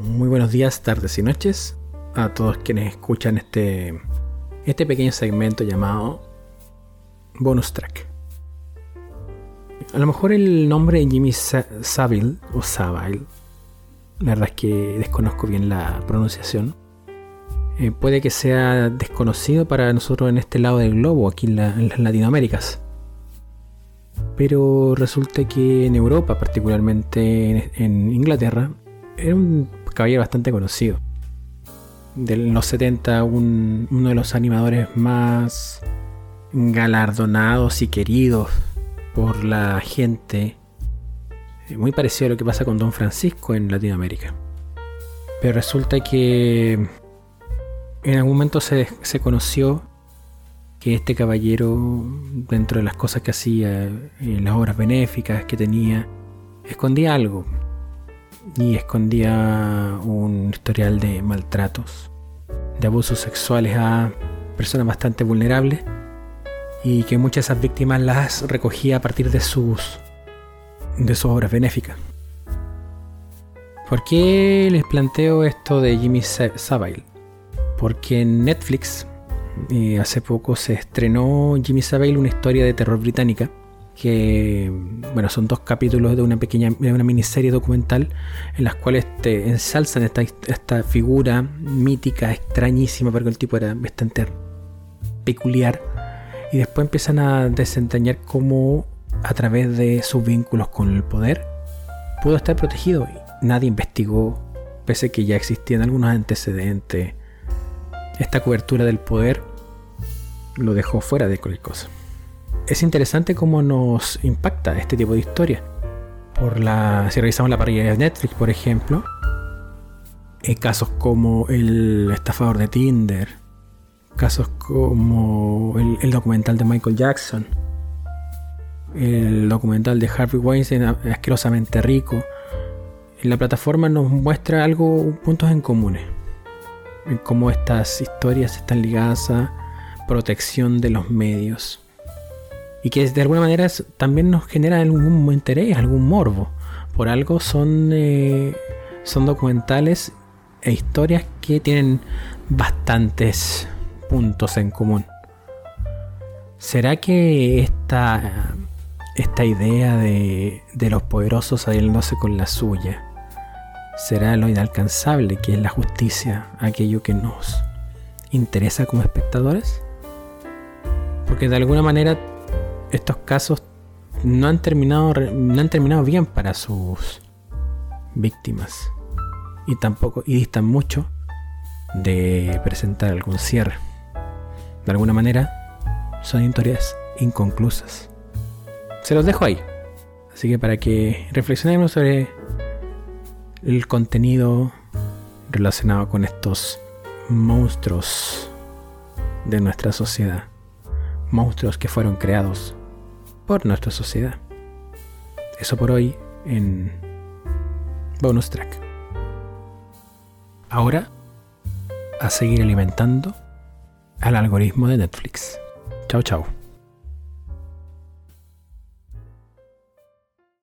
Muy buenos días, tardes y noches a todos quienes escuchan este, este pequeño segmento llamado Bonus Track. A lo mejor el nombre de Jimmy Savile o Savile, la verdad es que desconozco bien la pronunciación, eh, puede que sea desconocido para nosotros en este lado del globo, aquí en, las Latinoaméricas. Pero resulta que en Europa, particularmente en Inglaterra, era un caballero bastante conocido. De los 70, uno de los animadores más galardonados y queridos por la gente. Eh, muy parecido a lo que pasa con Don Francisco en Latinoamérica. Pero resulta que en algún momento se, se conoció que este caballero, dentro de las cosas que hacía, en las obras benéficas que tenía, escondía algo y escondía un historial de maltratos, de abusos sexuales a personas bastante vulnerables y que muchas de esas víctimas las recogía a partir de sus de sus obras benéficas. ¿Por qué les planteo esto de Jimmy Savile? Porque en Netflix eh, hace poco se estrenó Jimmy Savile, una historia de terror británica que bueno, son dos capítulos de una pequeña de una miniserie documental en las cuales ensalzan esta, esta figura mítica, extrañísima, porque el tipo era bastante peculiar, y después empiezan a desentrañar cómo a través de sus vínculos con el poder pudo estar protegido. Y nadie investigó, pese a que ya existían algunos antecedentes. Esta cobertura del poder lo dejó fuera de cualquier cosa es interesante cómo nos impacta este tipo de historia. Por la, si revisamos la parrilla de Netflix, por ejemplo, hay casos como el estafador de Tinder, casos como el, documental de Michael Jackson, el documental de Harvey Weinstein, asquerosamente rico. En la plataforma nos muestra algo, puntos en comunes, en cómo estas historias están ligadas a protección de los medios y que de alguna manera también nos genera algún interés, algún morbo. Por algo son, eh, son documentales e historias que tienen bastantes puntos en común. ¿Será que esta, esta idea de, de los poderosos saliéndose con la suya será lo inalcanzable que es la justicia, aquello que nos interesa como espectadores? Porque de alguna manera estos casos no han terminado, no han terminado bien para sus víctimas. Y tampoco, y distan mucho de presentar algún cierre. De alguna manera, son historias inconclusas. Se los dejo ahí. Así que para que reflexionemos sobre el contenido relacionado con estos monstruos de nuestra sociedad. Monstruos que fueron creados por nuestra sociedad. Eso por hoy en Bonus Track. Ahora, a seguir alimentando al algoritmo de Netflix. Chao, chao.